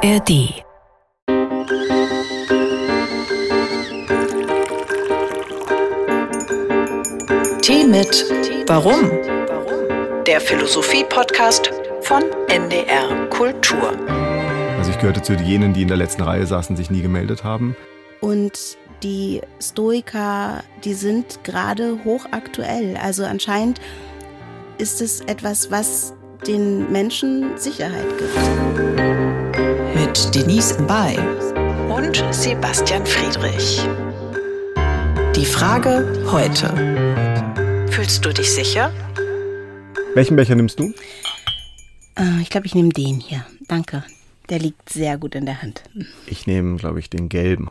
ARD Tee mit Warum? Der Philosophie-Podcast von NDR Kultur. Also ich gehörte zu jenen, die in der letzten Reihe saßen, sich nie gemeldet haben. Und die Stoiker, die sind gerade hochaktuell. Also anscheinend ist es etwas, was den Menschen Sicherheit gibt. Mit Denise Bay und Sebastian Friedrich. Die Frage heute. Fühlst du dich sicher? Welchen Becher nimmst du? Äh, ich glaube, ich nehme den hier. Danke. Der liegt sehr gut in der Hand. Ich nehme, glaube ich, den gelben.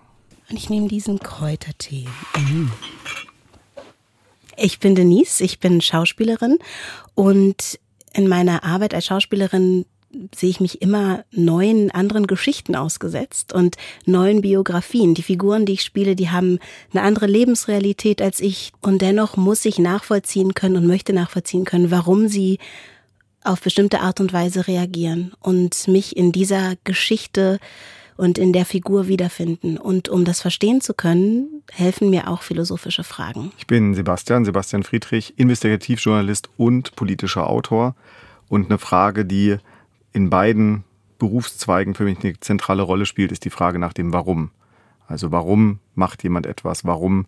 Und ich nehme diesen Kräutertee. Mm. Ich bin Denise, ich bin Schauspielerin und in meiner Arbeit als Schauspielerin sehe ich mich immer neuen anderen Geschichten ausgesetzt und neuen Biografien. Die Figuren, die ich spiele, die haben eine andere Lebensrealität als ich und dennoch muss ich nachvollziehen können und möchte nachvollziehen können, warum sie auf bestimmte Art und Weise reagieren und mich in dieser Geschichte und in der Figur wiederfinden. Und um das verstehen zu können, helfen mir auch philosophische Fragen. Ich bin Sebastian, Sebastian Friedrich, Investigativjournalist und politischer Autor. Und eine Frage, die in beiden Berufszweigen für mich eine zentrale Rolle spielt, ist die Frage nach dem Warum. Also warum macht jemand etwas? Warum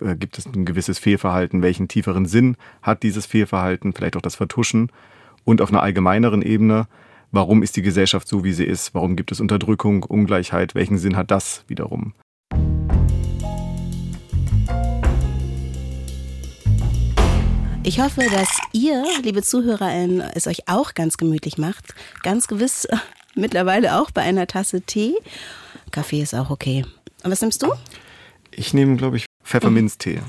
äh, gibt es ein gewisses Fehlverhalten? Welchen tieferen Sinn hat dieses Fehlverhalten? Vielleicht auch das Vertuschen. Und auf einer allgemeineren Ebene, Warum ist die Gesellschaft so, wie sie ist? Warum gibt es Unterdrückung, Ungleichheit? Welchen Sinn hat das wiederum? Ich hoffe, dass ihr, liebe ZuhörerInnen, es euch auch ganz gemütlich macht. Ganz gewiss mittlerweile auch bei einer Tasse Tee. Kaffee ist auch okay. Und was nimmst du? Ich nehme, glaube ich, Pfefferminztee.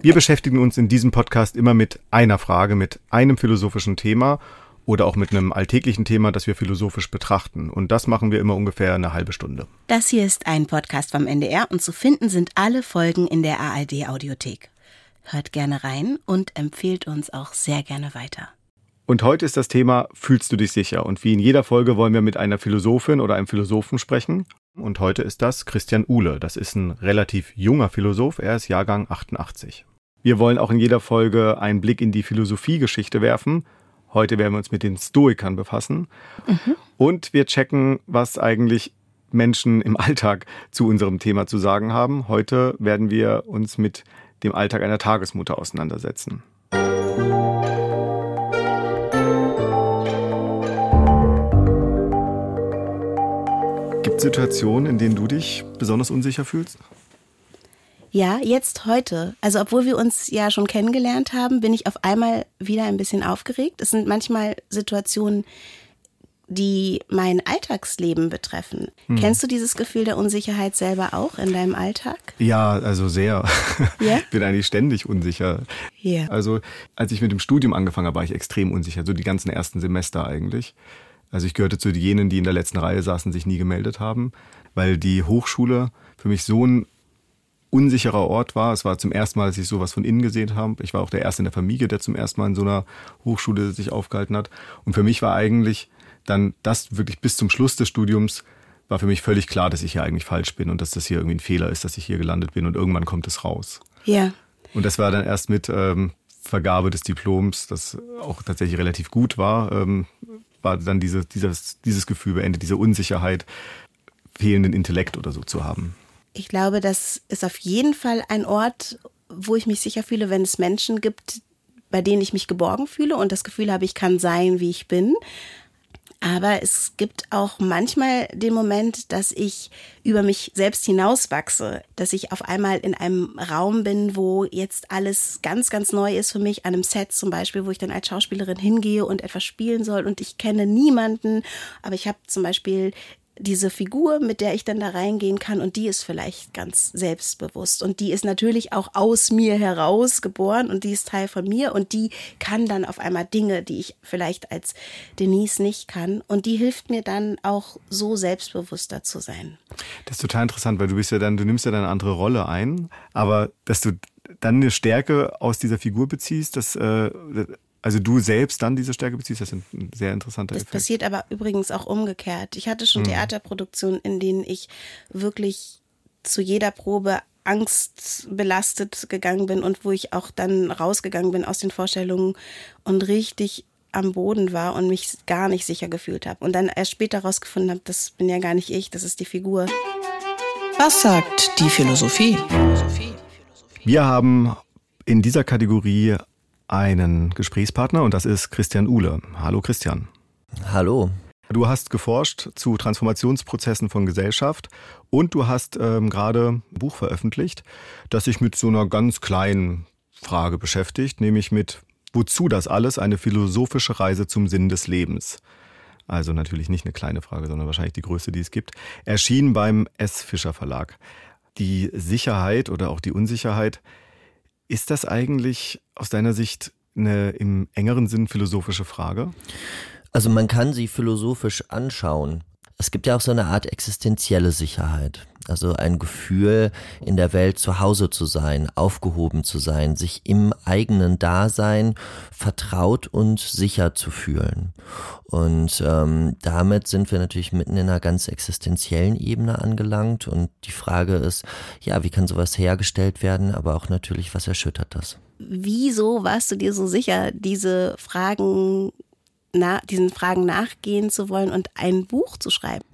Wir beschäftigen uns in diesem Podcast immer mit einer Frage, mit einem philosophischen Thema oder auch mit einem alltäglichen Thema, das wir philosophisch betrachten. Und das machen wir immer ungefähr eine halbe Stunde. Das hier ist ein Podcast vom NDR und zu finden sind alle Folgen in der ARD Audiothek. Hört gerne rein und empfehlt uns auch sehr gerne weiter. Und heute ist das Thema Fühlst du dich sicher? Und wie in jeder Folge wollen wir mit einer Philosophin oder einem Philosophen sprechen. Und heute ist das Christian Uhle. Das ist ein relativ junger Philosoph. Er ist Jahrgang 88. Wir wollen auch in jeder Folge einen Blick in die Philosophiegeschichte werfen Heute werden wir uns mit den Stoikern befassen. Mhm. Und wir checken, was eigentlich Menschen im Alltag zu unserem Thema zu sagen haben. Heute werden wir uns mit dem Alltag einer Tagesmutter auseinandersetzen. Gibt es Situationen, in denen du dich besonders unsicher fühlst? Ja, jetzt heute. Also obwohl wir uns ja schon kennengelernt haben, bin ich auf einmal wieder ein bisschen aufgeregt. Es sind manchmal Situationen, die mein Alltagsleben betreffen. Hm. Kennst du dieses Gefühl der Unsicherheit selber auch in deinem Alltag? Ja, also sehr. Yeah? Ich bin eigentlich ständig unsicher. Yeah. Also als ich mit dem Studium angefangen habe, war ich extrem unsicher, so die ganzen ersten Semester eigentlich. Also ich gehörte zu jenen, die in der letzten Reihe saßen, sich nie gemeldet haben, weil die Hochschule für mich so ein unsicherer Ort war. Es war zum ersten Mal, dass ich sowas von innen gesehen habe. Ich war auch der Erste in der Familie, der zum ersten Mal in so einer Hochschule sich aufgehalten hat. Und für mich war eigentlich dann das wirklich bis zum Schluss des Studiums war für mich völlig klar, dass ich hier eigentlich falsch bin und dass das hier irgendwie ein Fehler ist, dass ich hier gelandet bin und irgendwann kommt es raus. Ja. Und das war dann erst mit ähm, Vergabe des Diploms, das auch tatsächlich relativ gut war, ähm, war dann diese, dieses, dieses Gefühl beendet, diese Unsicherheit, fehlenden Intellekt oder so zu haben. Ich glaube, das ist auf jeden Fall ein Ort, wo ich mich sicher fühle, wenn es Menschen gibt, bei denen ich mich geborgen fühle und das Gefühl habe, ich kann sein, wie ich bin. Aber es gibt auch manchmal den Moment, dass ich über mich selbst hinauswachse, dass ich auf einmal in einem Raum bin, wo jetzt alles ganz, ganz neu ist für mich, an einem Set zum Beispiel, wo ich dann als Schauspielerin hingehe und etwas spielen soll. Und ich kenne niemanden, aber ich habe zum Beispiel diese Figur, mit der ich dann da reingehen kann und die ist vielleicht ganz selbstbewusst. Und die ist natürlich auch aus mir heraus geboren und die ist Teil von mir. Und die kann dann auf einmal Dinge, die ich vielleicht als Denise nicht kann. Und die hilft mir dann auch so selbstbewusster zu sein. Das ist total interessant, weil du bist ja dann, du nimmst ja dann eine andere Rolle ein, aber dass du dann eine Stärke aus dieser Figur beziehst, das äh, also du selbst dann diese Stärke beziehst, das ist ein sehr interessanter das Effekt. Das passiert aber übrigens auch umgekehrt. Ich hatte schon mhm. Theaterproduktionen, in denen ich wirklich zu jeder Probe angstbelastet gegangen bin und wo ich auch dann rausgegangen bin aus den Vorstellungen und richtig am Boden war und mich gar nicht sicher gefühlt habe. Und dann erst später rausgefunden habe, das bin ja gar nicht ich, das ist die Figur. Was sagt die Philosophie? Wir haben in dieser Kategorie einen Gesprächspartner und das ist Christian Uhle. Hallo Christian. Hallo. Du hast geforscht zu Transformationsprozessen von Gesellschaft und du hast ähm, gerade ein Buch veröffentlicht, das sich mit so einer ganz kleinen Frage beschäftigt, nämlich mit wozu das alles eine philosophische Reise zum Sinn des Lebens. Also natürlich nicht eine kleine Frage, sondern wahrscheinlich die größte, die es gibt. Erschien beim S. Fischer Verlag. Die Sicherheit oder auch die Unsicherheit, ist das eigentlich aus deiner Sicht eine im engeren Sinn philosophische Frage? Also man kann sie philosophisch anschauen. Es gibt ja auch so eine Art existenzielle Sicherheit. Also ein Gefühl, in der Welt zu Hause zu sein, aufgehoben zu sein, sich im eigenen Dasein vertraut und sicher zu fühlen. Und ähm, damit sind wir natürlich mitten in einer ganz existenziellen Ebene angelangt. Und die Frage ist, ja, wie kann sowas hergestellt werden, aber auch natürlich, was erschüttert das? Wieso warst du dir so sicher, diese Fragen, na, diesen Fragen nachgehen zu wollen und ein Buch zu schreiben?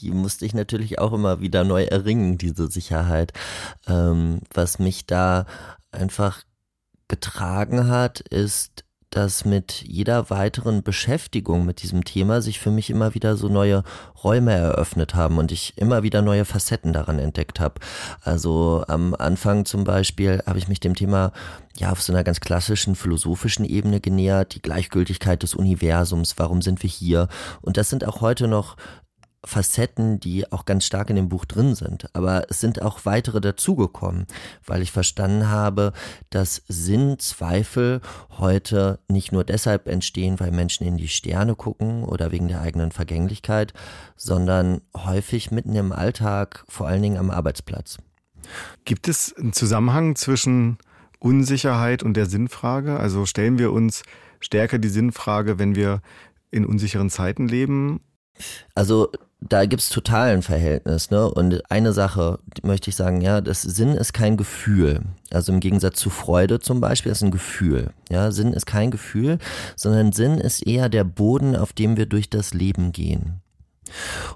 die musste ich natürlich auch immer wieder neu erringen, diese Sicherheit. Ähm, was mich da einfach getragen hat, ist, dass mit jeder weiteren Beschäftigung mit diesem Thema sich für mich immer wieder so neue Räume eröffnet haben und ich immer wieder neue Facetten daran entdeckt habe. Also am Anfang zum Beispiel habe ich mich dem Thema ja auf so einer ganz klassischen philosophischen Ebene genähert, die Gleichgültigkeit des Universums, warum sind wir hier? Und das sind auch heute noch Facetten, die auch ganz stark in dem Buch drin sind. Aber es sind auch weitere dazugekommen, weil ich verstanden habe, dass Sinnzweifel heute nicht nur deshalb entstehen, weil Menschen in die Sterne gucken oder wegen der eigenen Vergänglichkeit, sondern häufig mitten im Alltag, vor allen Dingen am Arbeitsplatz. Gibt es einen Zusammenhang zwischen Unsicherheit und der Sinnfrage? Also stellen wir uns stärker die Sinnfrage, wenn wir in unsicheren Zeiten leben? Also da gibt's total ein Verhältnis, ne? Und eine Sache möchte ich sagen, ja, das Sinn ist kein Gefühl. Also im Gegensatz zu Freude zum Beispiel ist ein Gefühl. Ja, Sinn ist kein Gefühl, sondern Sinn ist eher der Boden, auf dem wir durch das Leben gehen.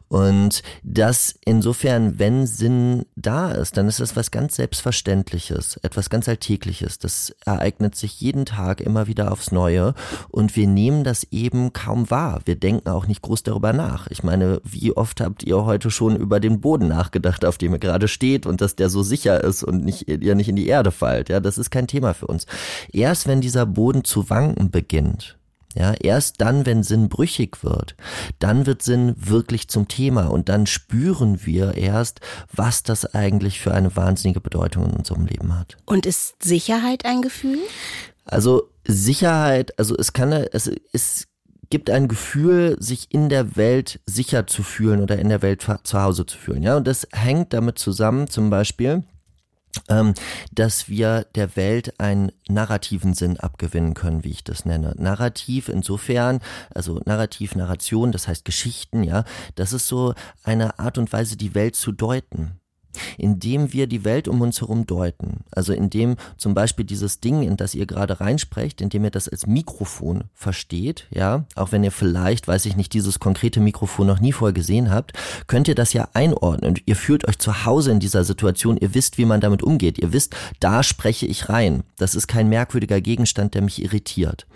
Und das insofern, wenn Sinn da ist, dann ist das was ganz Selbstverständliches, etwas ganz Alltägliches. Das ereignet sich jeden Tag immer wieder aufs Neue und wir nehmen das eben kaum wahr. Wir denken auch nicht groß darüber nach. Ich meine, wie oft habt ihr heute schon über den Boden nachgedacht, auf dem ihr gerade steht und dass der so sicher ist und nicht, ihr nicht in die Erde fallt? Ja, das ist kein Thema für uns. Erst wenn dieser Boden zu wanken beginnt, ja, erst dann, wenn Sinn brüchig wird, dann wird Sinn wirklich zum Thema und dann spüren wir erst, was das eigentlich für eine wahnsinnige Bedeutung in unserem Leben hat. Und ist Sicherheit ein Gefühl? Also Sicherheit, also es kann, es, es gibt ein Gefühl, sich in der Welt sicher zu fühlen oder in der Welt zu Hause zu fühlen. Ja, und das hängt damit zusammen, zum Beispiel, dass wir der Welt einen narrativen Sinn abgewinnen können, wie ich das nenne. Narrativ insofern, also Narrativ, Narration, das heißt Geschichten, ja, das ist so eine Art und Weise, die Welt zu deuten indem wir die Welt um uns herum deuten. Also indem zum Beispiel dieses Ding, in das ihr gerade reinsprecht, indem ihr das als Mikrofon versteht, ja, auch wenn ihr vielleicht, weiß ich nicht, dieses konkrete Mikrofon noch nie vorher gesehen habt, könnt ihr das ja einordnen. Und ihr fühlt euch zu Hause in dieser Situation, ihr wisst, wie man damit umgeht. Ihr wisst, da spreche ich rein. Das ist kein merkwürdiger Gegenstand, der mich irritiert.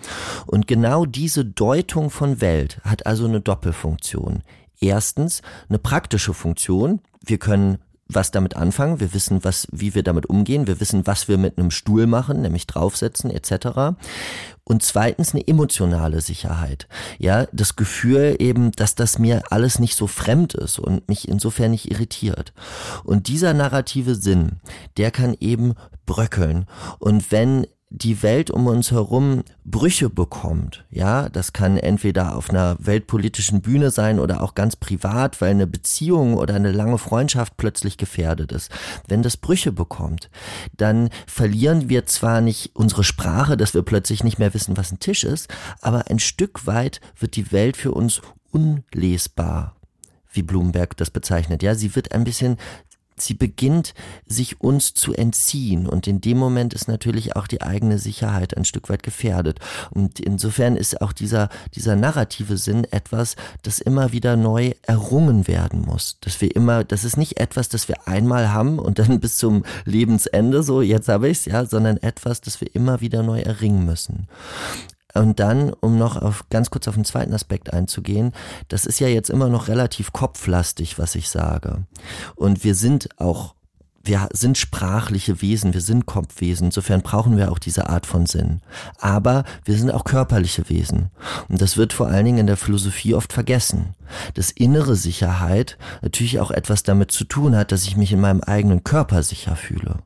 Und genau diese Deutung von Welt hat also eine Doppelfunktion. Erstens eine praktische Funktion. Wir können was damit anfangen, wir wissen, was, wie wir damit umgehen, wir wissen, was wir mit einem Stuhl machen, nämlich draufsetzen etc. Und zweitens eine emotionale Sicherheit. Ja, das Gefühl eben, dass das mir alles nicht so fremd ist und mich insofern nicht irritiert. Und dieser narrative Sinn, der kann eben bröckeln. Und wenn die Welt um uns herum Brüche bekommt, ja, das kann entweder auf einer weltpolitischen Bühne sein oder auch ganz privat, weil eine Beziehung oder eine lange Freundschaft plötzlich gefährdet ist. Wenn das Brüche bekommt, dann verlieren wir zwar nicht unsere Sprache, dass wir plötzlich nicht mehr wissen, was ein Tisch ist, aber ein Stück weit wird die Welt für uns unlesbar wie Bloomberg das bezeichnet. Ja, sie wird ein bisschen sie beginnt sich uns zu entziehen. Und in dem Moment ist natürlich auch die eigene Sicherheit ein Stück weit gefährdet. Und insofern ist auch dieser dieser narrative Sinn etwas, das immer wieder neu errungen werden muss, dass wir immer, das ist nicht etwas, das wir einmal haben und dann bis zum Lebensende so jetzt habe ich's ja, sondern etwas, das wir immer wieder neu erringen müssen. Und dann, um noch auf, ganz kurz auf den zweiten Aspekt einzugehen, das ist ja jetzt immer noch relativ kopflastig, was ich sage. Und wir sind auch wir sind sprachliche Wesen, wir sind Kopfwesen, insofern brauchen wir auch diese Art von Sinn. Aber wir sind auch körperliche Wesen. Und das wird vor allen Dingen in der Philosophie oft vergessen. Dass innere Sicherheit natürlich auch etwas damit zu tun hat, dass ich mich in meinem eigenen Körper sicher fühle.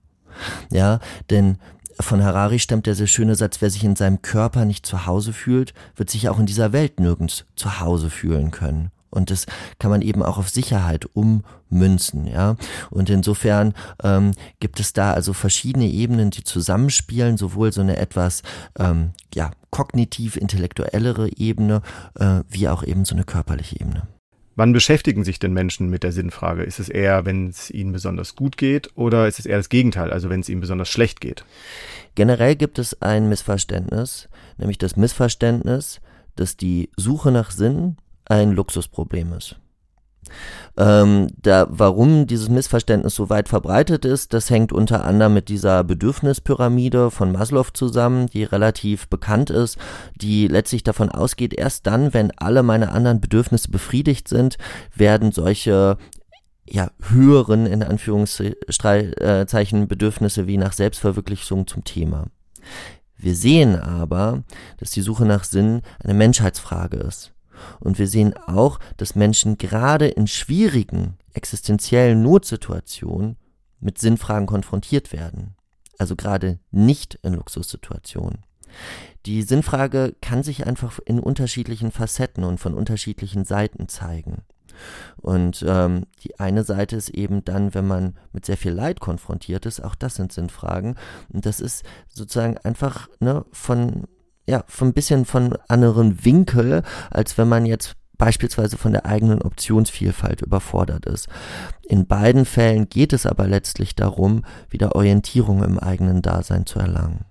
Ja, denn von Harari stammt der sehr schöne Satz, wer sich in seinem Körper nicht zu Hause fühlt, wird sich auch in dieser Welt nirgends zu Hause fühlen können. Und das kann man eben auch auf Sicherheit ummünzen, ja. Und insofern ähm, gibt es da also verschiedene Ebenen, die zusammenspielen, sowohl so eine etwas ähm, ja kognitiv intellektuellere Ebene äh, wie auch eben so eine körperliche Ebene. Wann beschäftigen sich denn Menschen mit der Sinnfrage? Ist es eher, wenn es ihnen besonders gut geht oder ist es eher das Gegenteil, also wenn es ihnen besonders schlecht geht? Generell gibt es ein Missverständnis, nämlich das Missverständnis, dass die Suche nach Sinn ein Luxusproblem ist. Ähm, da, warum dieses Missverständnis so weit verbreitet ist, das hängt unter anderem mit dieser Bedürfnispyramide von Maslow zusammen, die relativ bekannt ist, die letztlich davon ausgeht, erst dann, wenn alle meine anderen Bedürfnisse befriedigt sind, werden solche ja, höheren, in Anführungszeichen, Bedürfnisse wie nach Selbstverwirklichung zum Thema. Wir sehen aber, dass die Suche nach Sinn eine Menschheitsfrage ist. Und wir sehen auch, dass Menschen gerade in schwierigen existenziellen Notsituationen mit Sinnfragen konfrontiert werden. Also gerade nicht in Luxussituationen. Die Sinnfrage kann sich einfach in unterschiedlichen Facetten und von unterschiedlichen Seiten zeigen. Und ähm, die eine Seite ist eben dann, wenn man mit sehr viel Leid konfrontiert ist, auch das sind Sinnfragen. Und das ist sozusagen einfach ne, von ja, von ein bisschen von anderen Winkel, als wenn man jetzt beispielsweise von der eigenen Optionsvielfalt überfordert ist. In beiden Fällen geht es aber letztlich darum, wieder Orientierung im eigenen Dasein zu erlangen.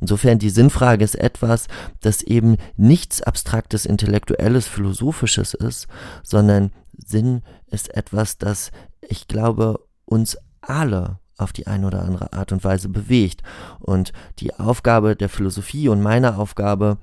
Insofern die Sinnfrage ist etwas, das eben nichts abstraktes, intellektuelles, philosophisches ist, sondern Sinn ist etwas, das ich glaube uns alle auf die eine oder andere Art und Weise bewegt. Und die Aufgabe der Philosophie und meine Aufgabe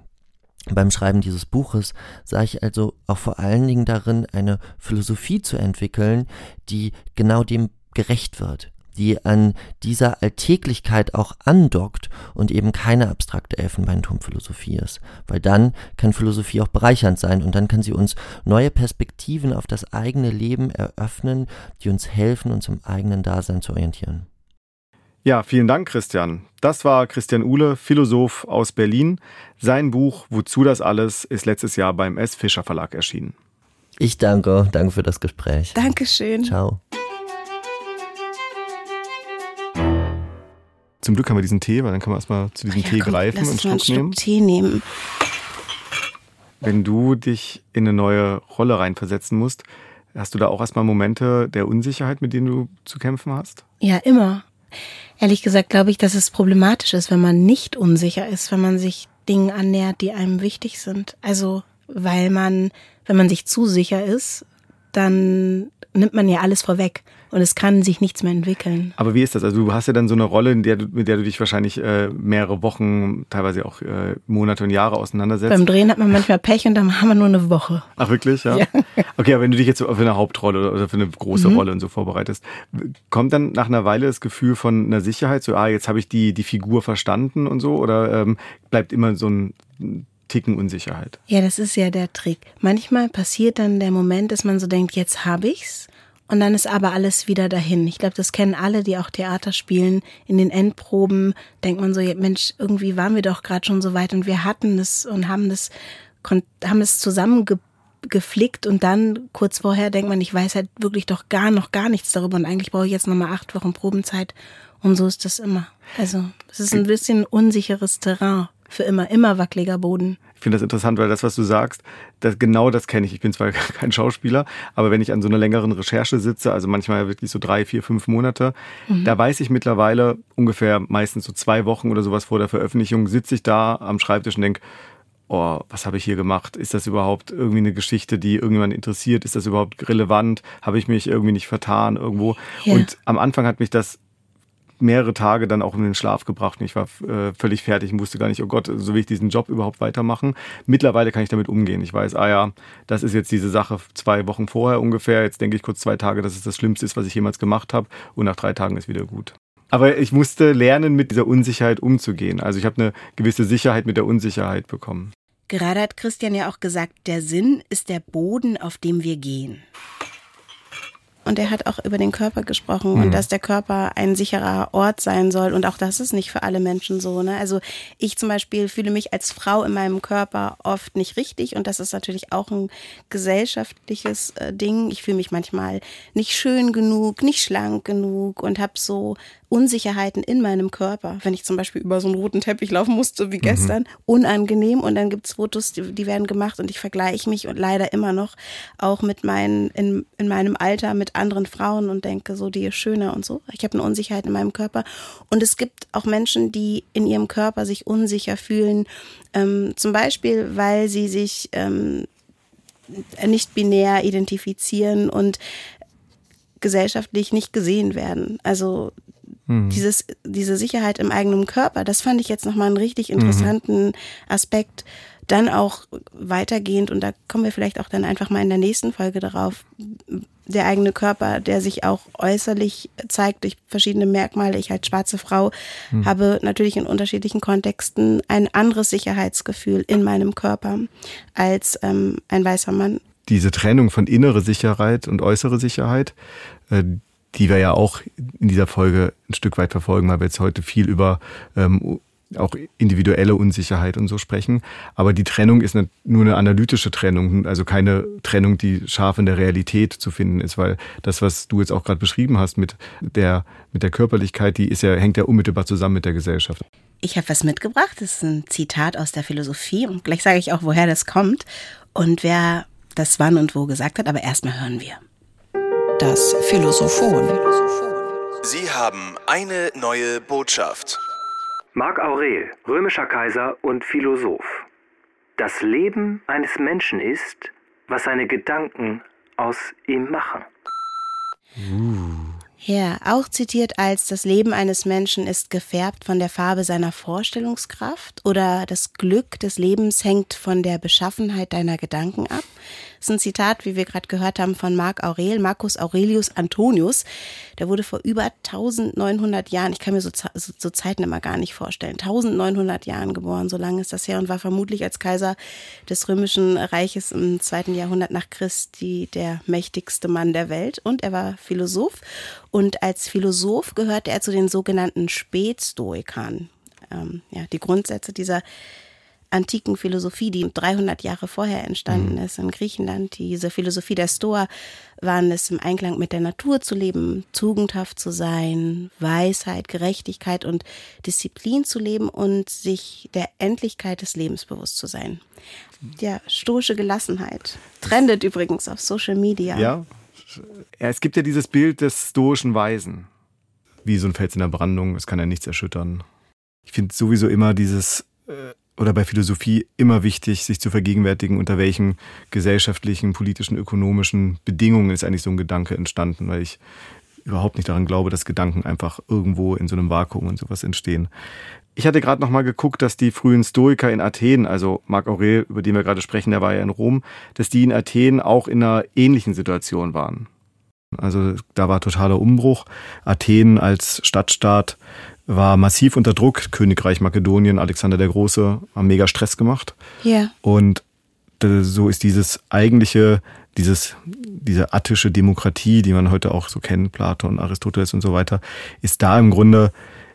beim Schreiben dieses Buches sah ich also auch vor allen Dingen darin, eine Philosophie zu entwickeln, die genau dem gerecht wird, die an dieser Alltäglichkeit auch andockt und eben keine abstrakte Elfenbeinturmphilosophie ist. Weil dann kann Philosophie auch bereichernd sein und dann kann sie uns neue Perspektiven auf das eigene Leben eröffnen, die uns helfen, uns im eigenen Dasein zu orientieren. Ja, vielen Dank, Christian. Das war Christian Uhle, Philosoph aus Berlin. Sein Buch Wozu das alles ist letztes Jahr beim S. Fischer Verlag erschienen. Ich danke, danke für das Gespräch. Dankeschön. Ciao. Zum Glück haben wir diesen Tee, weil dann kann man erstmal zu diesem ja, Tee komm, greifen und einen Schluck, einen Schluck nehmen. Tee nehmen. Wenn du dich in eine neue Rolle reinversetzen musst, hast du da auch erstmal Momente der Unsicherheit, mit denen du zu kämpfen hast? Ja, immer. Ehrlich gesagt glaube ich, dass es problematisch ist, wenn man nicht unsicher ist, wenn man sich Dingen annähert, die einem wichtig sind. Also, weil man, wenn man sich zu sicher ist, dann nimmt man ja alles vorweg und es kann sich nichts mehr entwickeln. Aber wie ist das? Also du hast ja dann so eine Rolle, in der du, mit der du dich wahrscheinlich äh, mehrere Wochen, teilweise auch äh, Monate und Jahre auseinandersetzt. Beim Drehen hat man manchmal Pech und dann haben wir nur eine Woche. Ach wirklich, ja? ja. Okay, aber wenn du dich jetzt für eine Hauptrolle oder für eine große mhm. Rolle und so vorbereitest, kommt dann nach einer Weile das Gefühl von einer Sicherheit, so ah, jetzt habe ich die, die Figur verstanden und so, oder ähm, bleibt immer so ein Ticken Unsicherheit? Ja, das ist ja der Trick. Manchmal passiert dann der Moment, dass man so denkt, jetzt habe ich's Und dann ist aber alles wieder dahin. Ich glaube, das kennen alle, die auch Theater spielen. In den Endproben denkt man so, Mensch, irgendwie waren wir doch gerade schon so weit und wir hatten es und haben das, haben es zusammengeflickt und dann kurz vorher denkt man, ich weiß halt wirklich doch gar noch gar nichts darüber und eigentlich brauche ich jetzt nochmal acht Wochen Probenzeit. Und so ist das immer. Also, es ist ein bisschen unsicheres Terrain für immer, immer wackeliger Boden. Ich finde das interessant, weil das, was du sagst, das, genau das kenne ich. Ich bin zwar kein Schauspieler, aber wenn ich an so einer längeren Recherche sitze, also manchmal wirklich so drei, vier, fünf Monate, mhm. da weiß ich mittlerweile ungefähr meistens so zwei Wochen oder sowas vor der Veröffentlichung, sitze ich da am Schreibtisch und denke, oh, was habe ich hier gemacht? Ist das überhaupt irgendwie eine Geschichte, die irgendjemand interessiert? Ist das überhaupt relevant? Habe ich mich irgendwie nicht vertan irgendwo? Ja. Und am Anfang hat mich das mehrere Tage dann auch in den Schlaf gebracht. Ich war äh, völlig fertig und wusste gar nicht, oh Gott, so will ich diesen Job überhaupt weitermachen. Mittlerweile kann ich damit umgehen. Ich weiß, ah ja, das ist jetzt diese Sache zwei Wochen vorher ungefähr. Jetzt denke ich kurz zwei Tage, dass es das Schlimmste ist, was ich jemals gemacht habe. Und nach drei Tagen ist wieder gut. Aber ich musste lernen, mit dieser Unsicherheit umzugehen. Also ich habe eine gewisse Sicherheit mit der Unsicherheit bekommen. Gerade hat Christian ja auch gesagt, der Sinn ist der Boden, auf dem wir gehen. Und er hat auch über den Körper gesprochen mhm. und dass der Körper ein sicherer Ort sein soll. Und auch das ist nicht für alle Menschen so. Ne? Also ich zum Beispiel fühle mich als Frau in meinem Körper oft nicht richtig. Und das ist natürlich auch ein gesellschaftliches äh, Ding. Ich fühle mich manchmal nicht schön genug, nicht schlank genug und habe so Unsicherheiten in meinem Körper. Wenn ich zum Beispiel über so einen roten Teppich laufen musste wie gestern, mhm. unangenehm. Und dann gibt's Fotos, die, die, werden gemacht und ich vergleiche mich und leider immer noch auch mit meinen, in, in meinem Alter mit anderen Frauen und denke so, die ist schöner und so. Ich habe eine Unsicherheit in meinem Körper. Und es gibt auch Menschen, die in ihrem Körper sich unsicher fühlen. Ähm, zum Beispiel, weil sie sich ähm, nicht binär identifizieren und gesellschaftlich nicht gesehen werden. Also Mhm. Dieses, diese Sicherheit im eigenen Körper, das fand ich jetzt nochmal einen richtig mhm. interessanten mhm. Aspekt. Dann auch weitergehend, und da kommen wir vielleicht auch dann einfach mal in der nächsten Folge darauf, der eigene Körper, der sich auch äußerlich zeigt durch verschiedene Merkmale. Ich als schwarze Frau mhm. habe natürlich in unterschiedlichen Kontexten ein anderes Sicherheitsgefühl in meinem Körper als ähm, ein weißer Mann. Diese Trennung von innere Sicherheit und äußere Sicherheit, äh, die wir ja auch in dieser Folge ein Stück weit verfolgen, weil wir jetzt heute viel über ähm, auch individuelle Unsicherheit und so sprechen. Aber die Trennung ist eine, nur eine analytische Trennung, also keine Trennung, die scharf in der Realität zu finden ist, weil das, was du jetzt auch gerade beschrieben hast mit der, mit der Körperlichkeit, die ist ja, hängt ja unmittelbar zusammen mit der Gesellschaft. Ich habe was mitgebracht, das ist ein Zitat aus der Philosophie und gleich sage ich auch, woher das kommt und wer das wann und wo gesagt hat, aber erstmal hören wir. Das Philosophon. Sie haben eine neue Botschaft. Marc Aurel, römischer Kaiser und Philosoph. Das Leben eines Menschen ist, was seine Gedanken aus ihm machen. Ja, auch zitiert als das Leben eines Menschen ist gefärbt von der Farbe seiner Vorstellungskraft oder das Glück des Lebens hängt von der Beschaffenheit deiner Gedanken ab. Das ist ein Zitat, wie wir gerade gehört haben, von Marc Aurel, Marcus Aurelius Antonius. Der wurde vor über 1900 Jahren, ich kann mir so, so, Zeiten immer gar nicht vorstellen, 1900 Jahren geboren, so lange ist das her und war vermutlich als Kaiser des Römischen Reiches im zweiten Jahrhundert nach Christi der mächtigste Mann der Welt und er war Philosoph und als Philosoph gehörte er zu den sogenannten Spätstoikern. Ähm, ja, die Grundsätze dieser antiken Philosophie, die 300 Jahre vorher entstanden mhm. ist in Griechenland. Diese Philosophie der Stoa waren es, im Einklang mit der Natur zu leben, tugendhaft zu sein, Weisheit, Gerechtigkeit und Disziplin zu leben und sich der Endlichkeit des Lebens bewusst zu sein. Ja, stoische Gelassenheit. Trendet übrigens auf Social Media. Ja, es gibt ja dieses Bild des stoischen Weisen. Wie so ein Fels in der Brandung, es kann ja nichts erschüttern. Ich finde sowieso immer dieses oder bei Philosophie immer wichtig, sich zu vergegenwärtigen, unter welchen gesellschaftlichen, politischen, ökonomischen Bedingungen ist eigentlich so ein Gedanke entstanden, weil ich überhaupt nicht daran glaube, dass Gedanken einfach irgendwo in so einem Vakuum und sowas entstehen. Ich hatte gerade noch mal geguckt, dass die frühen Stoiker in Athen, also Marc Aurel, über den wir gerade sprechen, der war ja in Rom, dass die in Athen auch in einer ähnlichen Situation waren. Also da war totaler Umbruch. Athen als Stadtstaat war massiv unter Druck. Königreich Makedonien, Alexander der Große, haben mega Stress gemacht. Ja. Und so ist dieses eigentliche dieses, diese attische Demokratie, die man heute auch so kennt, Platon, Aristoteles und so weiter, ist da im Grunde,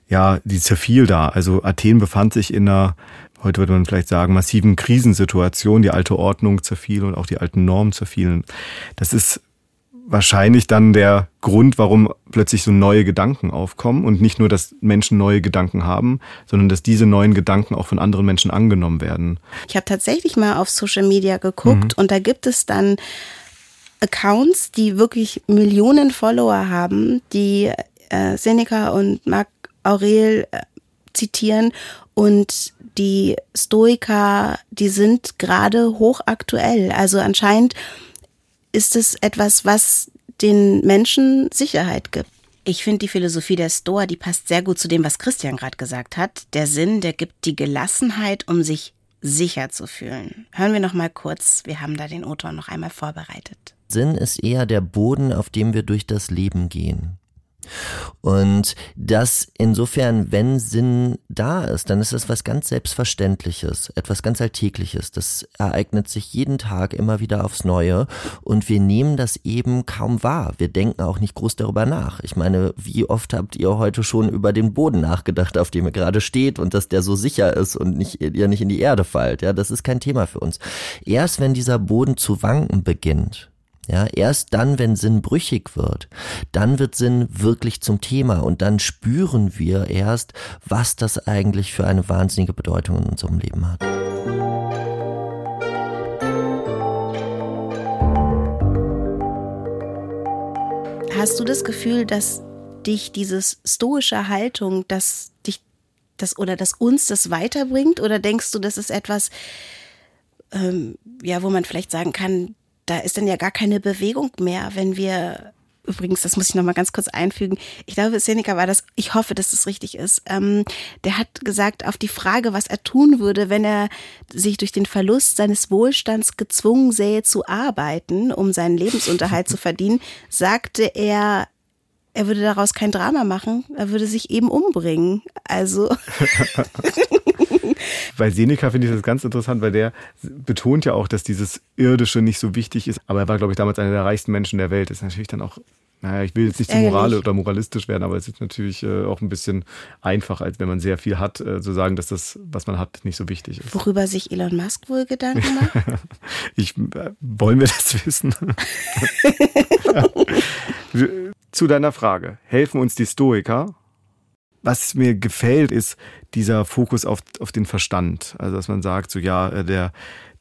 ja, die zerfiel da. Also Athen befand sich in einer, heute würde man vielleicht sagen, massiven Krisensituation. Die alte Ordnung zerfiel und auch die alten Normen zerfielen. Das ist wahrscheinlich dann der Grund, warum plötzlich so neue Gedanken aufkommen und nicht nur, dass Menschen neue Gedanken haben, sondern dass diese neuen Gedanken auch von anderen Menschen angenommen werden. Ich habe tatsächlich mal auf Social Media geguckt mhm. und da gibt es dann Accounts, die wirklich Millionen Follower haben, die äh, Seneca und Marc Aurel äh, zitieren und die Stoiker, die sind gerade hochaktuell. Also anscheinend ist es etwas, was den Menschen Sicherheit gibt. Ich finde die Philosophie der Stoa, die passt sehr gut zu dem, was Christian gerade gesagt hat. Der Sinn, der gibt die Gelassenheit, um sich sicher zu fühlen. Hören wir noch mal kurz, wir haben da den Autor noch einmal vorbereitet. Sinn ist eher der Boden, auf dem wir durch das Leben gehen. Und dass insofern, wenn Sinn da ist, dann ist es was ganz Selbstverständliches, etwas ganz Alltägliches. Das ereignet sich jeden Tag immer wieder aufs Neue und wir nehmen das eben kaum wahr. Wir denken auch nicht groß darüber nach. Ich meine, wie oft habt ihr heute schon über den Boden nachgedacht, auf dem ihr gerade steht und dass der so sicher ist und nicht, ihr nicht in die Erde fallt? Ja, das ist kein Thema für uns. Erst wenn dieser Boden zu wanken beginnt, ja, erst dann, wenn Sinn brüchig wird, dann wird Sinn wirklich zum Thema und dann spüren wir erst, was das eigentlich für eine wahnsinnige Bedeutung in unserem Leben hat. Hast du das Gefühl, dass dich dieses stoische Haltung, dass dich das oder dass uns das weiterbringt? Oder denkst du, das ist etwas, ähm, ja, wo man vielleicht sagen kann, da ist dann ja gar keine Bewegung mehr, wenn wir Übrigens, das muss ich noch mal ganz kurz einfügen. Ich glaube, Seneca war das, ich hoffe, dass das richtig ist. Ähm, der hat gesagt, auf die Frage, was er tun würde, wenn er sich durch den Verlust seines Wohlstands gezwungen sähe zu arbeiten, um seinen Lebensunterhalt zu verdienen, sagte er, er würde daraus kein Drama machen, er würde sich eben umbringen. Also. Bei Seneca finde ich das ganz interessant, weil der betont ja auch, dass dieses Irdische nicht so wichtig ist. Aber er war, glaube ich, damals einer der reichsten Menschen der Welt. Das ist natürlich dann auch naja, ich will jetzt nicht zu moral oder moralistisch werden, aber es ist natürlich äh, auch ein bisschen einfach, als wenn man sehr viel hat, äh, zu sagen, dass das, was man hat, nicht so wichtig ist. Worüber sich Elon Musk wohl Gedanken macht? ich, äh, wollen wir das wissen? zu deiner Frage. Helfen uns die Stoiker? Was mir gefällt, ist dieser Fokus auf, auf den Verstand. Also, dass man sagt, so ja, äh, der,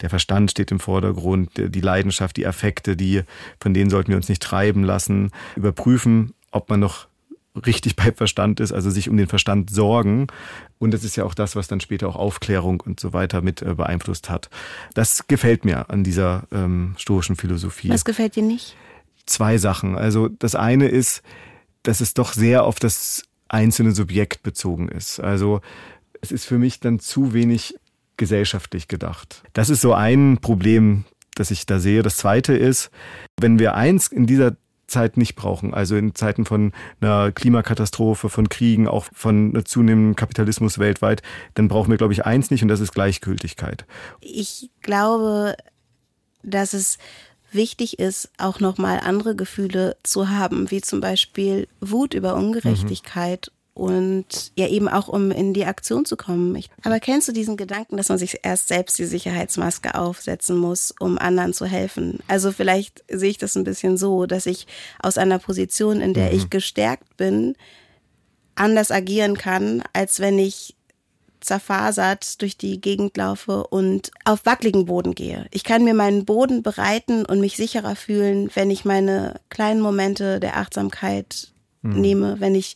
der Verstand steht im Vordergrund, die Leidenschaft, die Affekte, die, von denen sollten wir uns nicht treiben lassen. Überprüfen, ob man noch richtig bei Verstand ist, also sich um den Verstand sorgen. Und das ist ja auch das, was dann später auch Aufklärung und so weiter mit äh, beeinflusst hat. Das gefällt mir an dieser ähm, stoischen Philosophie. Was gefällt dir nicht? zwei Sachen. Also das eine ist, dass es doch sehr auf das einzelne Subjekt bezogen ist. Also es ist für mich dann zu wenig gesellschaftlich gedacht. Das ist so ein Problem, das ich da sehe. Das zweite ist, wenn wir eins in dieser Zeit nicht brauchen, also in Zeiten von einer Klimakatastrophe, von Kriegen, auch von zunehmendem Kapitalismus weltweit, dann brauchen wir, glaube ich, eins nicht und das ist Gleichgültigkeit. Ich glaube, dass es wichtig ist, auch nochmal andere Gefühle zu haben, wie zum Beispiel Wut über Ungerechtigkeit. Mhm. Und ja, eben auch um in die Aktion zu kommen. Aber kennst du diesen Gedanken, dass man sich erst selbst die Sicherheitsmaske aufsetzen muss, um anderen zu helfen? Also vielleicht sehe ich das ein bisschen so, dass ich aus einer Position, in der mhm. ich gestärkt bin, anders agieren kann, als wenn ich zerfasert durch die Gegend laufe und auf wackeligen Boden gehe. Ich kann mir meinen Boden bereiten und mich sicherer fühlen, wenn ich meine kleinen Momente der Achtsamkeit mhm. nehme, wenn ich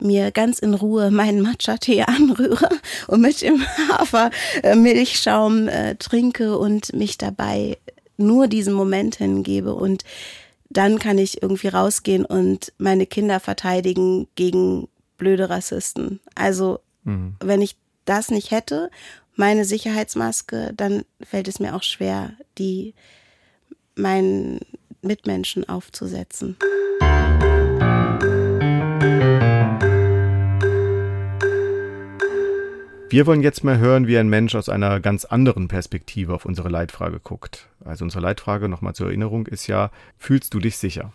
mir ganz in Ruhe meinen Matcha-Tee anrühre und mit dem Hafermilchschaum äh, trinke und mich dabei nur diesen Moment hingebe und dann kann ich irgendwie rausgehen und meine Kinder verteidigen gegen blöde Rassisten. Also, mhm. wenn ich das nicht hätte, meine Sicherheitsmaske, dann fällt es mir auch schwer, die meinen Mitmenschen aufzusetzen. Wir wollen jetzt mal hören, wie ein Mensch aus einer ganz anderen Perspektive auf unsere Leitfrage guckt. Also unsere Leitfrage nochmal zur Erinnerung ist ja, fühlst du dich sicher?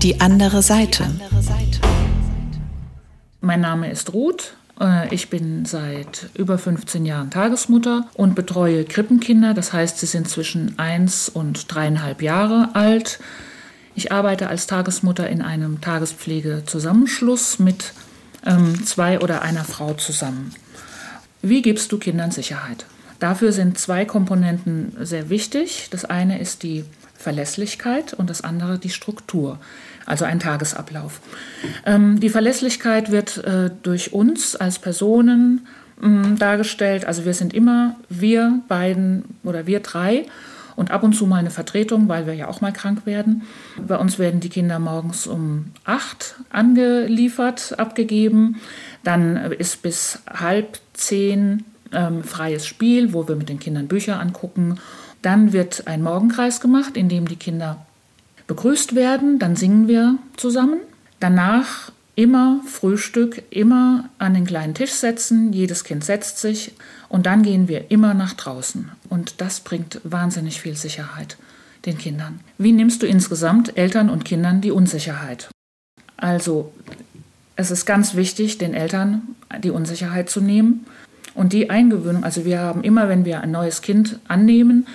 Die andere Seite. Mein Name ist Ruth. Äh, ich bin seit über 15 Jahren Tagesmutter und betreue Krippenkinder. Das heißt, sie sind zwischen 1 und dreieinhalb Jahre alt. Ich arbeite als Tagesmutter in einem Tagespflegezusammenschluss mit ähm, zwei oder einer Frau zusammen. Wie gibst du Kindern Sicherheit? Dafür sind zwei Komponenten sehr wichtig. Das eine ist die Verlässlichkeit und das andere die Struktur, also ein Tagesablauf. Ähm, die Verlässlichkeit wird äh, durch uns als Personen äh, dargestellt. Also wir sind immer wir beiden oder wir drei und ab und zu mal eine Vertretung, weil wir ja auch mal krank werden. Bei uns werden die Kinder morgens um acht angeliefert, abgegeben. Dann ist bis halb zehn ähm, freies Spiel, wo wir mit den Kindern Bücher angucken. Dann wird ein Morgenkreis gemacht, in dem die Kinder begrüßt werden. Dann singen wir zusammen. Danach immer Frühstück, immer an den kleinen Tisch setzen. Jedes Kind setzt sich und dann gehen wir immer nach draußen. Und das bringt wahnsinnig viel Sicherheit den Kindern. Wie nimmst du insgesamt Eltern und Kindern die Unsicherheit? Also es ist ganz wichtig, den Eltern die Unsicherheit zu nehmen und die Eingewöhnung, also wir haben immer, wenn wir ein neues Kind annehmen,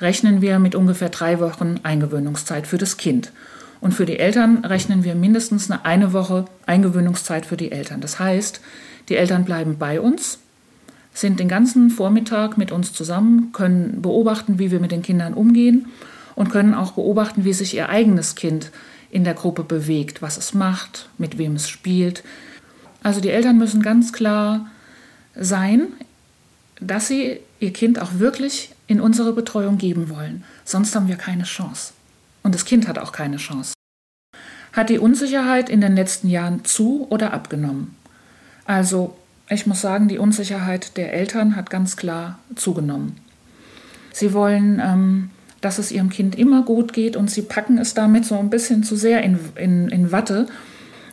rechnen wir mit ungefähr drei Wochen Eingewöhnungszeit für das Kind. Und für die Eltern rechnen wir mindestens eine, eine Woche Eingewöhnungszeit für die Eltern. Das heißt, die Eltern bleiben bei uns, sind den ganzen Vormittag mit uns zusammen, können beobachten, wie wir mit den Kindern umgehen und können auch beobachten, wie sich ihr eigenes Kind in der Gruppe bewegt, was es macht, mit wem es spielt. Also die Eltern müssen ganz klar sein, dass sie ihr Kind auch wirklich in unsere Betreuung geben wollen. Sonst haben wir keine Chance. Und das Kind hat auch keine Chance. Hat die Unsicherheit in den letzten Jahren zu oder abgenommen? Also, ich muss sagen, die Unsicherheit der Eltern hat ganz klar zugenommen. Sie wollen, ähm, dass es ihrem Kind immer gut geht und sie packen es damit so ein bisschen zu sehr in, in, in Watte.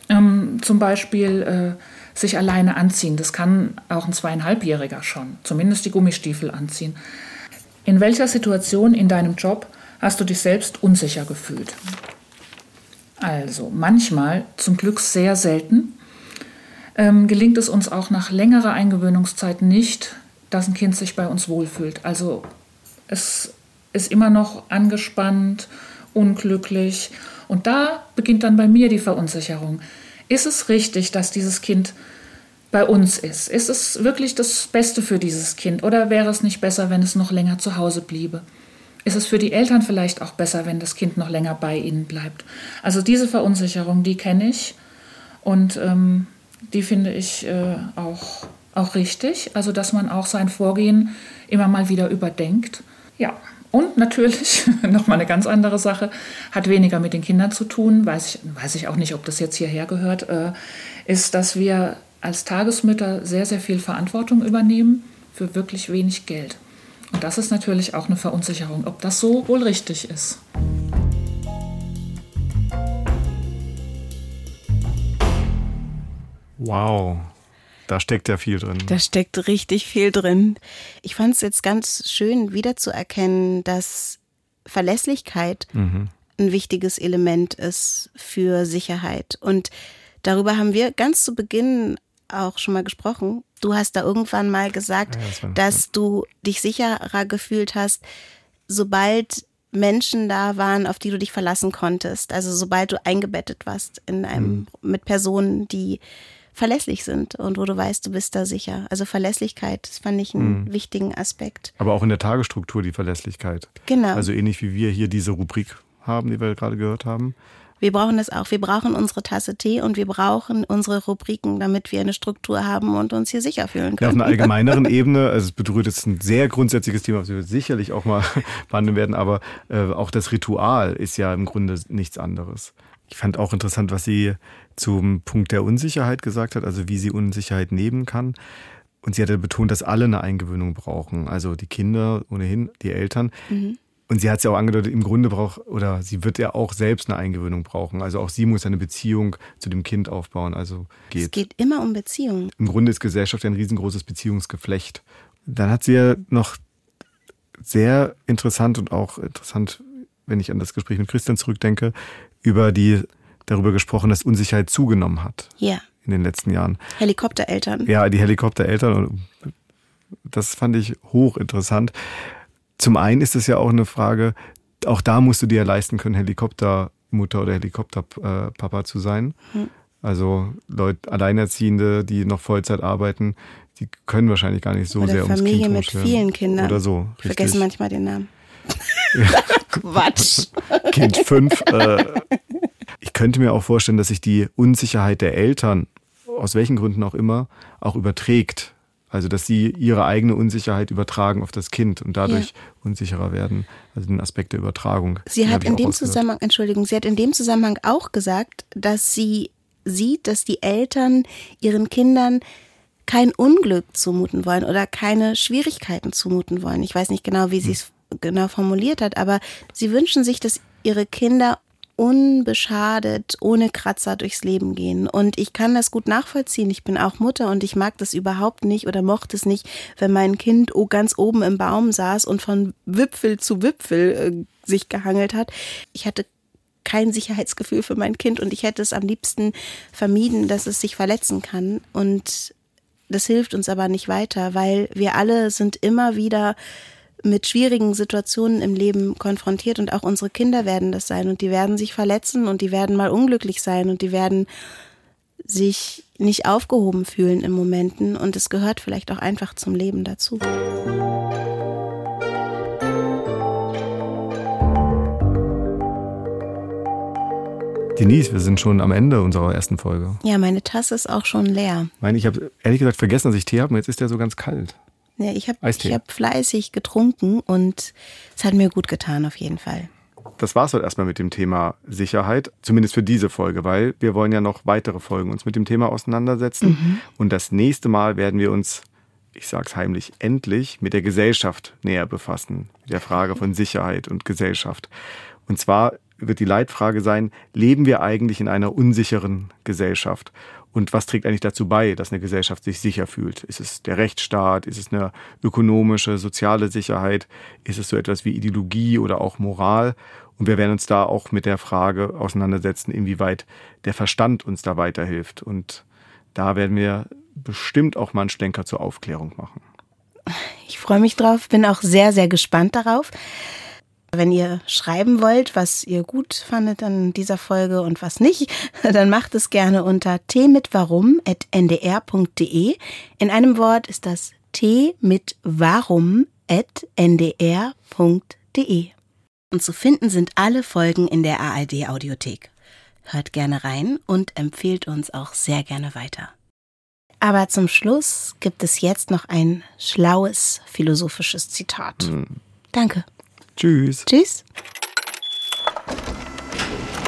Ähm, zum Beispiel äh, sich alleine anziehen. Das kann auch ein zweieinhalbjähriger schon, zumindest die Gummistiefel anziehen. In welcher Situation in deinem Job hast du dich selbst unsicher gefühlt? Also manchmal, zum Glück sehr selten, ähm, gelingt es uns auch nach längerer Eingewöhnungszeit nicht, dass ein Kind sich bei uns wohlfühlt. Also es ist immer noch angespannt, unglücklich. Und da beginnt dann bei mir die Verunsicherung. Ist es richtig, dass dieses Kind bei uns ist? Ist es wirklich das Beste für dieses Kind oder wäre es nicht besser, wenn es noch länger zu Hause bliebe? Ist es für die Eltern vielleicht auch besser, wenn das Kind noch länger bei ihnen bleibt? Also diese Verunsicherung, die kenne ich und ähm, die finde ich äh, auch, auch richtig. Also dass man auch sein Vorgehen immer mal wieder überdenkt. Ja, und natürlich, nochmal eine ganz andere Sache, hat weniger mit den Kindern zu tun, weiß ich, weiß ich auch nicht, ob das jetzt hierher gehört, äh, ist, dass wir als Tagesmütter sehr, sehr viel Verantwortung übernehmen für wirklich wenig Geld. Und das ist natürlich auch eine Verunsicherung, ob das so wohl richtig ist. Wow, da steckt ja viel drin. Da steckt richtig viel drin. Ich fand es jetzt ganz schön wiederzuerkennen, dass Verlässlichkeit mhm. ein wichtiges Element ist für Sicherheit. Und darüber haben wir ganz zu Beginn auch schon mal gesprochen. Du hast da irgendwann mal gesagt, ja, das dass du dich sicherer gefühlt hast, sobald Menschen da waren, auf die du dich verlassen konntest. Also sobald du eingebettet warst in einem mhm. mit Personen, die verlässlich sind und wo du weißt, du bist da sicher. Also Verlässlichkeit, das fand ich einen mhm. wichtigen Aspekt. Aber auch in der Tagesstruktur die Verlässlichkeit. Genau. Also ähnlich wie wir hier diese Rubrik haben, die wir gerade gehört haben. Wir brauchen das auch. Wir brauchen unsere Tasse Tee und wir brauchen unsere Rubriken, damit wir eine Struktur haben und uns hier sicher fühlen können. Ja, auf einer allgemeineren Ebene, also es berührt jetzt ein sehr grundsätzliches Thema, was wir sicherlich auch mal behandeln werden, aber äh, auch das Ritual ist ja im Grunde nichts anderes. Ich fand auch interessant, was sie zum Punkt der Unsicherheit gesagt hat, also wie sie Unsicherheit nehmen kann. Und sie hatte betont, dass alle eine Eingewöhnung brauchen. Also die Kinder ohnehin, die Eltern. Mhm. Und sie hat es ja auch angedeutet, im Grunde braucht, oder sie wird ja auch selbst eine Eingewöhnung brauchen. Also auch sie muss eine Beziehung zu dem Kind aufbauen. Also geht. Es geht immer um Beziehungen. Im Grunde ist Gesellschaft ein riesengroßes Beziehungsgeflecht. Dann hat sie ja noch sehr interessant und auch interessant, wenn ich an das Gespräch mit Christian zurückdenke, über die darüber gesprochen, dass Unsicherheit zugenommen hat. Ja. In den letzten Jahren. Helikoptereltern. Ja, die Helikoptereltern. Das fand ich hochinteressant. Zum einen ist es ja auch eine Frage, auch da musst du dir ja leisten können, Helikoptermutter oder Helikopterpapa zu sein. Hm. Also Leute, Alleinerziehende, die noch Vollzeit arbeiten, die können wahrscheinlich gar nicht so oder sehr Familie ums Kind mit vielen Kindern. Oder so. Ich vergesse manchmal den Namen. Quatsch. Kind fünf. Äh, ich könnte mir auch vorstellen, dass sich die Unsicherheit der Eltern, aus welchen Gründen auch immer, auch überträgt. Also, dass sie ihre eigene Unsicherheit übertragen auf das Kind und dadurch ja. unsicherer werden. Also den Aspekt der Übertragung. Sie hat in dem Zusammenhang, Entschuldigung, sie hat in dem Zusammenhang auch gesagt, dass sie sieht, dass die Eltern ihren Kindern kein Unglück zumuten wollen oder keine Schwierigkeiten zumuten wollen. Ich weiß nicht genau, wie sie es genau formuliert hat, aber sie wünschen sich, dass ihre Kinder unbeschadet, ohne Kratzer durchs Leben gehen. Und ich kann das gut nachvollziehen. Ich bin auch Mutter und ich mag das überhaupt nicht oder mochte es nicht, wenn mein Kind ganz oben im Baum saß und von Wipfel zu Wipfel äh, sich gehangelt hat. Ich hatte kein Sicherheitsgefühl für mein Kind und ich hätte es am liebsten vermieden, dass es sich verletzen kann. Und das hilft uns aber nicht weiter, weil wir alle sind immer wieder mit schwierigen Situationen im Leben konfrontiert und auch unsere Kinder werden das sein und die werden sich verletzen und die werden mal unglücklich sein und die werden sich nicht aufgehoben fühlen in Momenten und es gehört vielleicht auch einfach zum Leben dazu. Denise, wir sind schon am Ende unserer ersten Folge. Ja, meine Tasse ist auch schon leer. Ich meine, ich habe ehrlich gesagt vergessen, dass ich Tee habe und jetzt ist der so ganz kalt. Ja, ich habe hab fleißig getrunken und es hat mir gut getan auf jeden Fall. Das war es halt erstmal mit dem Thema Sicherheit, zumindest für diese Folge, weil wir wollen ja noch weitere Folgen uns mit dem Thema auseinandersetzen. Mhm. Und das nächste Mal werden wir uns, ich sage es heimlich, endlich mit der Gesellschaft näher befassen, mit der Frage von Sicherheit und Gesellschaft. Und zwar wird die Leitfrage sein, leben wir eigentlich in einer unsicheren Gesellschaft? Und was trägt eigentlich dazu bei, dass eine Gesellschaft sich sicher fühlt? Ist es der Rechtsstaat? Ist es eine ökonomische, soziale Sicherheit? Ist es so etwas wie Ideologie oder auch Moral? Und wir werden uns da auch mit der Frage auseinandersetzen, inwieweit der Verstand uns da weiterhilft. Und da werden wir bestimmt auch mal einen Schlenker zur Aufklärung machen. Ich freue mich drauf, bin auch sehr, sehr gespannt darauf. Wenn ihr schreiben wollt, was ihr gut fandet an dieser Folge und was nicht, dann macht es gerne unter t-mit-warum@ndr.de. In einem Wort ist das t mit warum@ndr.de. Und zu finden sind alle Folgen in der ARD Audiothek. Hört gerne rein und empfehlt uns auch sehr gerne weiter. Aber zum Schluss gibt es jetzt noch ein schlaues philosophisches Zitat. Mhm. Danke. Tschüss. Tschüss.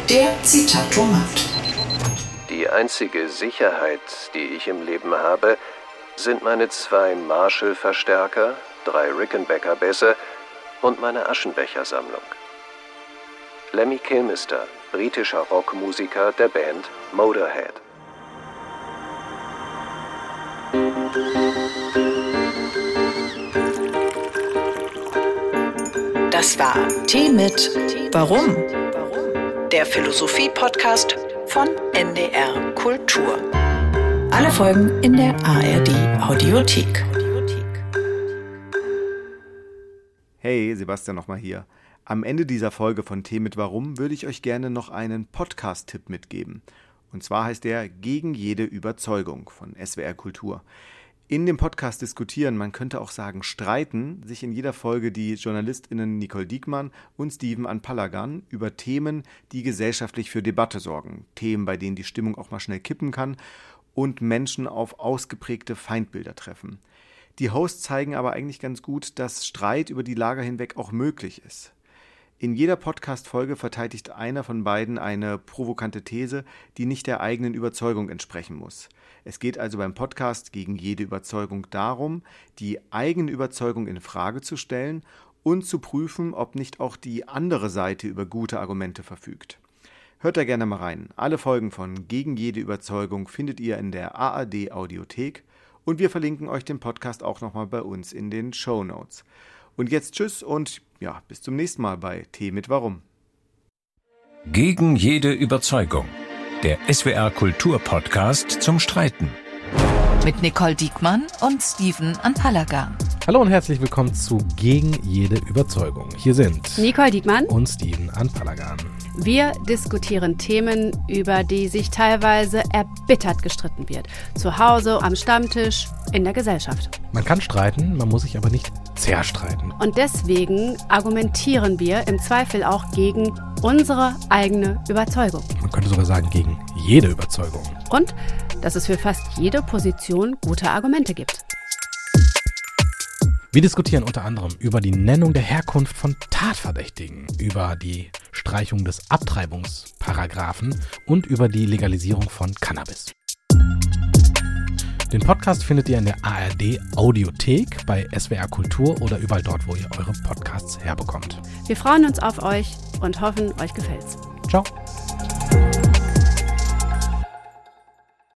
Der Zitatomat. Die einzige Sicherheit, die ich im Leben habe, sind meine zwei Marshall-Verstärker, drei Rickenbacker-Bässe und meine Aschenbechersammlung. Lemmy Kilmister, britischer Rockmusiker der Band Motorhead. Das war Tee mit Warum? Der Philosophie-Podcast von NDR Kultur. Alle Folgen in der ARD Audiothek. Hey, Sebastian nochmal hier. Am Ende dieser Folge von Tee mit Warum würde ich euch gerne noch einen Podcast-Tipp mitgeben. Und zwar heißt der Gegen jede Überzeugung von SWR Kultur in dem Podcast diskutieren, man könnte auch sagen streiten, sich in jeder Folge die JournalistInnen Nicole Diekmann und Steven Anpalagan über Themen, die gesellschaftlich für Debatte sorgen. Themen, bei denen die Stimmung auch mal schnell kippen kann und Menschen auf ausgeprägte Feindbilder treffen. Die Hosts zeigen aber eigentlich ganz gut, dass Streit über die Lager hinweg auch möglich ist. In jeder Podcast-Folge verteidigt einer von beiden eine provokante These, die nicht der eigenen Überzeugung entsprechen muss. Es geht also beim Podcast gegen jede Überzeugung darum, die eigene Überzeugung in Frage zu stellen und zu prüfen, ob nicht auch die andere Seite über gute Argumente verfügt. Hört da gerne mal rein. Alle Folgen von Gegen jede Überzeugung findet ihr in der ARD Audiothek und wir verlinken euch den Podcast auch nochmal bei uns in den Show Notes. Und jetzt tschüss und ja, bis zum nächsten Mal bei Tee mit Warum. Gegen jede Überzeugung. Der SWR Kulturpodcast zum Streiten. Mit Nicole Diekmann und Steven Anpalagan. Hallo und herzlich willkommen zu Gegen jede Überzeugung. Hier sind Nicole Diekmann und Steven Anpalagan. Wir diskutieren Themen, über die sich teilweise erbittert gestritten wird. Zu Hause, am Stammtisch, in der Gesellschaft. Man kann streiten, man muss sich aber nicht zerstreiten. Und deswegen argumentieren wir im Zweifel auch gegen unsere eigene Überzeugung. Man könnte sogar sagen, gegen jede Überzeugung. Und dass es für fast jede Position gute Argumente gibt. Wir diskutieren unter anderem über die Nennung der Herkunft von Tatverdächtigen, über die Streichung des Abtreibungsparagraphen und über die Legalisierung von Cannabis. Den Podcast findet ihr in der ARD Audiothek, bei SWR Kultur oder überall dort, wo ihr eure Podcasts herbekommt. Wir freuen uns auf euch und hoffen, euch gefällt's. Ciao.